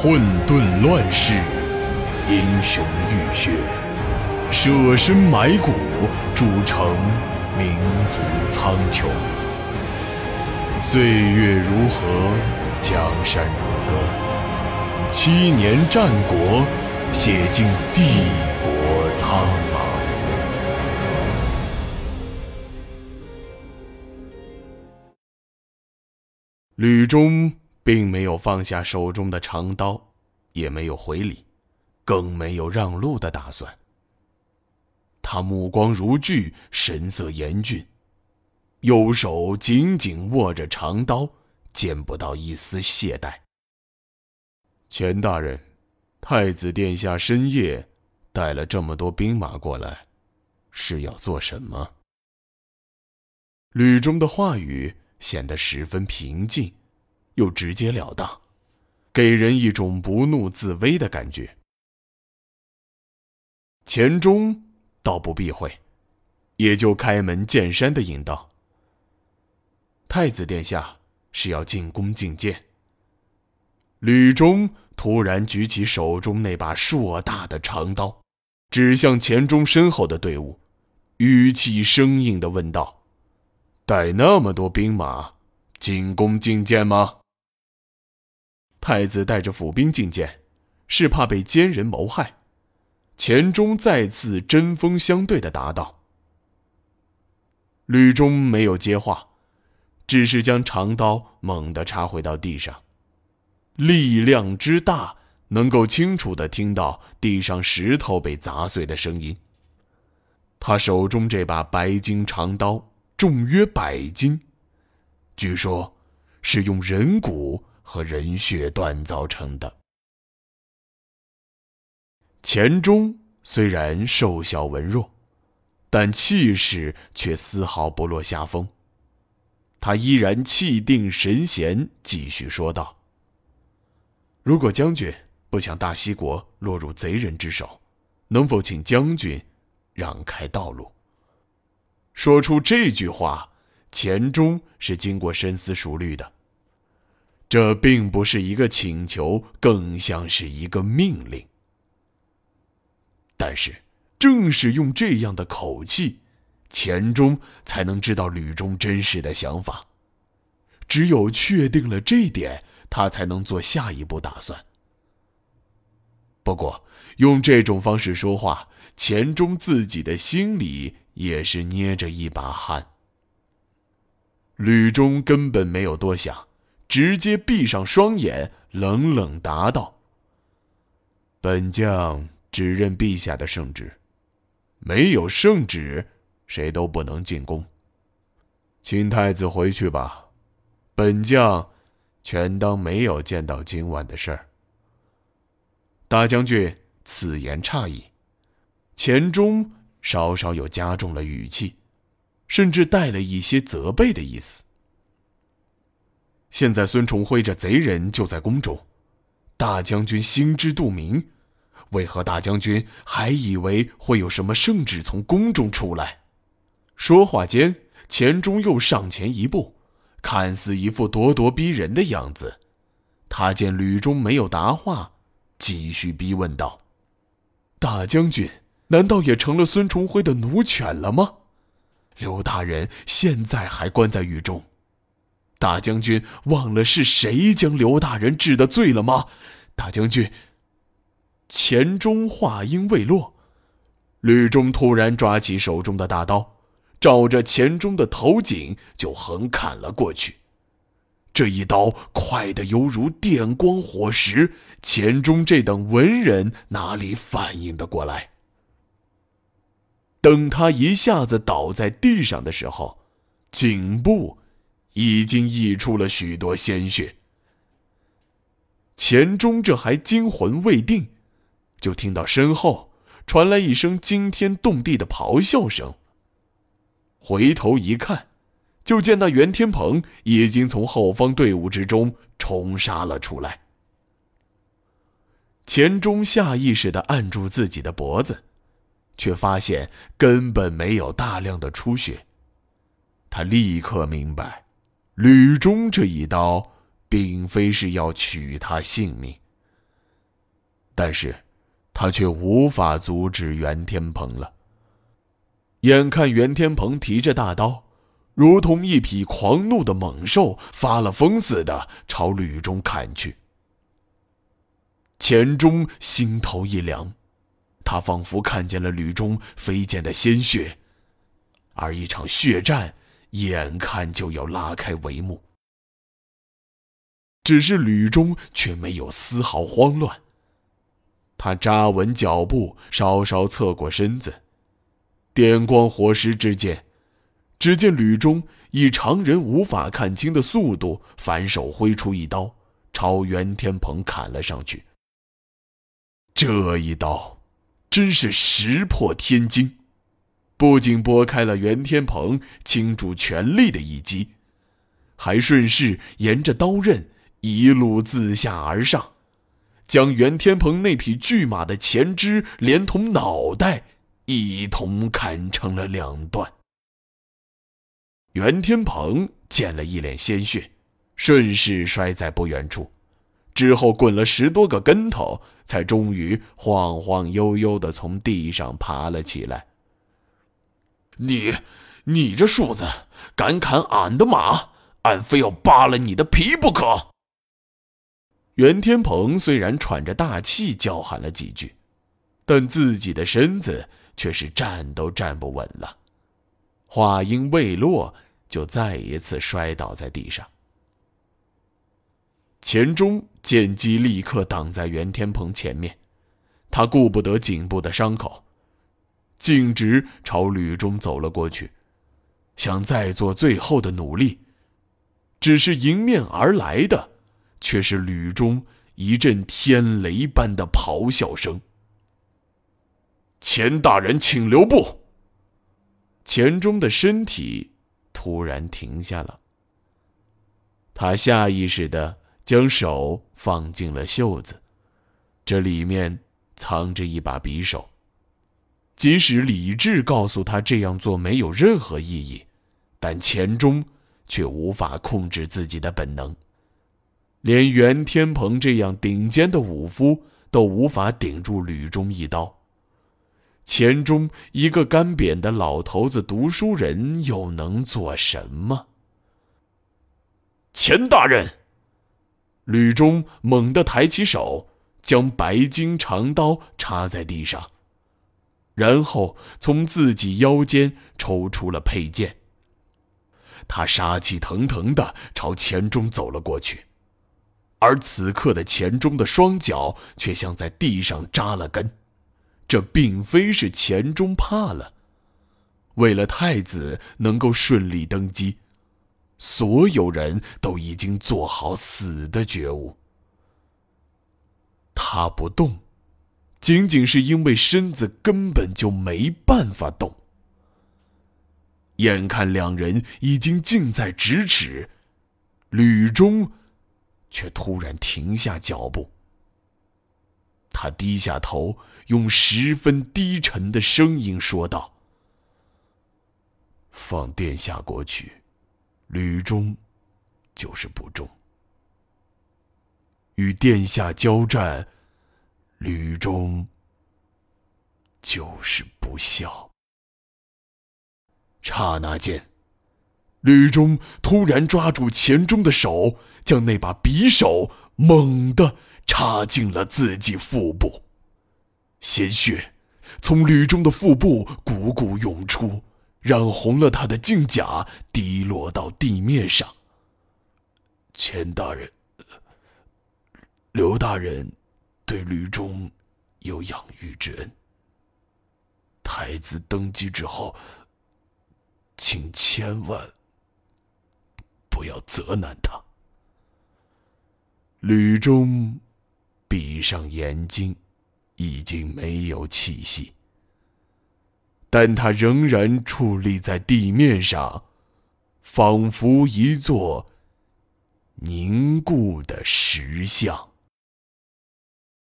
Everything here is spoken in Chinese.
混沌乱世，英雄浴血，舍身埋骨，铸成民族苍穹。岁月如河，江山如歌，七年战国，写尽帝国苍茫。吕中并没有放下手中的长刀，也没有回礼，更没有让路的打算。他目光如炬，神色严峻，右手紧紧握着长刀，见不到一丝懈怠。钱大人，太子殿下深夜带了这么多兵马过来，是要做什么？吕中的话语。显得十分平静，又直截了当，给人一种不怒自威的感觉。钱钟倒不避讳，也就开门见山的引道：“太子殿下是要进宫觐见。”吕中突然举起手中那把硕大的长刀，指向钱钟身后的队伍，语气生硬的问道。带那么多兵马进宫觐见吗？太子带着府兵觐见，是怕被奸人谋害。钱钟再次针锋相对的答道。吕中没有接话，只是将长刀猛地插回到地上，力量之大，能够清楚的听到地上石头被砸碎的声音。他手中这把白金长刀。重约百斤，据说，是用人骨和人血锻造成的。钱钟虽然瘦小文弱，但气势却丝毫不落下风。他依然气定神闲，继续说道：“如果将军不想大西国落入贼人之手，能否请将军让开道路？”说出这句话，钱钟是经过深思熟虑的。这并不是一个请求，更像是一个命令。但是，正是用这样的口气，钱钟才能知道吕中真实的想法。只有确定了这点，他才能做下一步打算。不过，用这种方式说话，钱钟自己的心里。也是捏着一把汗。吕中根本没有多想，直接闭上双眼，冷冷答道：“本将只认陛下的圣旨，没有圣旨，谁都不能进宫。请太子回去吧，本将全当没有见到今晚的事儿。”大将军此言差矣，钱钟。稍稍又加重了语气，甚至带了一些责备的意思。现在孙重辉这贼人就在宫中，大将军心知肚明，为何大将军还以为会有什么圣旨从宫中出来？说话间，钱钟又上前一步，看似一副咄咄逼人的样子。他见吕中没有答话，继续逼问道：“大将军。”难道也成了孙重辉的奴犬了吗？刘大人现在还关在狱中，大将军忘了是谁将刘大人治的罪了吗？大将军。钱钟话音未落，吕中突然抓起手中的大刀，照着钱钟的头颈就横砍了过去。这一刀快得犹如电光火石，钱钟这等文人哪里反应得过来？等他一下子倒在地上的时候，颈部已经溢出了许多鲜血。钱钟这还惊魂未定，就听到身后传来一声惊天动地的咆哮声。回头一看，就见那袁天鹏已经从后方队伍之中冲杀了出来。钱钟下意识的按住自己的脖子。却发现根本没有大量的出血，他立刻明白，吕中这一刀并非是要取他性命，但是，他却无法阻止袁天鹏了。眼看袁天鹏提着大刀，如同一匹狂怒的猛兽，发了疯似的朝吕中砍去。钱钟心头一凉，他仿佛看见了吕中飞溅的鲜血，而一场血战眼看就要拉开帷幕。只是吕中却没有丝毫慌乱。他扎稳脚步，稍稍侧过身子，电光火石之间，只见吕中以常人无法看清的速度，反手挥出一刀，朝袁天鹏砍了上去。这一刀，真是石破天惊，不仅拨开了袁天鹏倾注全力的一击，还顺势沿着刀刃一路自下而上。将袁天鹏那匹巨马的前肢连同脑袋一同砍成了两段。袁天鹏见了一脸鲜血，顺势摔在不远处，之后滚了十多个跟头，才终于晃晃悠悠的从地上爬了起来。你，你这树子，敢砍俺的马，俺非要扒了你的皮不可！袁天鹏虽然喘着大气叫喊了几句，但自己的身子却是站都站不稳了。话音未落，就再一次摔倒在地上。钱钟见机立刻挡在袁天鹏前面，他顾不得颈部的伤口，径直朝吕中走了过去，想再做最后的努力。只是迎面而来的。却是吕中一阵天雷般的咆哮声。钱大人，请留步。钱钟的身体突然停下了，他下意识的将手放进了袖子，这里面藏着一把匕首。即使理智告诉他这样做没有任何意义，但钱钟却无法控制自己的本能。连袁天鹏这样顶尖的武夫都无法顶住吕中一刀，钱钟一个干瘪的老头子读书人又能做什么？钱大人，吕中猛地抬起手，将白金长刀插在地上，然后从自己腰间抽出了佩剑。他杀气腾腾的朝钱钟走了过去。而此刻的钱钟的双脚却像在地上扎了根，这并非是钱钟怕了。为了太子能够顺利登基，所有人都已经做好死的觉悟。他不动，仅仅是因为身子根本就没办法动。眼看两人已经近在咫尺，吕中。却突然停下脚步。他低下头，用十分低沉的声音说道：“放殿下过去，吕中就是不忠；与殿下交战，吕中就是不孝。”刹那间。吕中突然抓住钱钟的手，将那把匕首猛地插进了自己腹部，鲜血从吕中的腹部汩汩涌出，染红了他的镜甲，滴落到地面上。钱大人，刘大人对吕中有养育之恩。太子登基之后，请千万。不要责难他。吕中闭上眼睛，已经没有气息，但他仍然矗立在地面上，仿佛一座凝固的石像。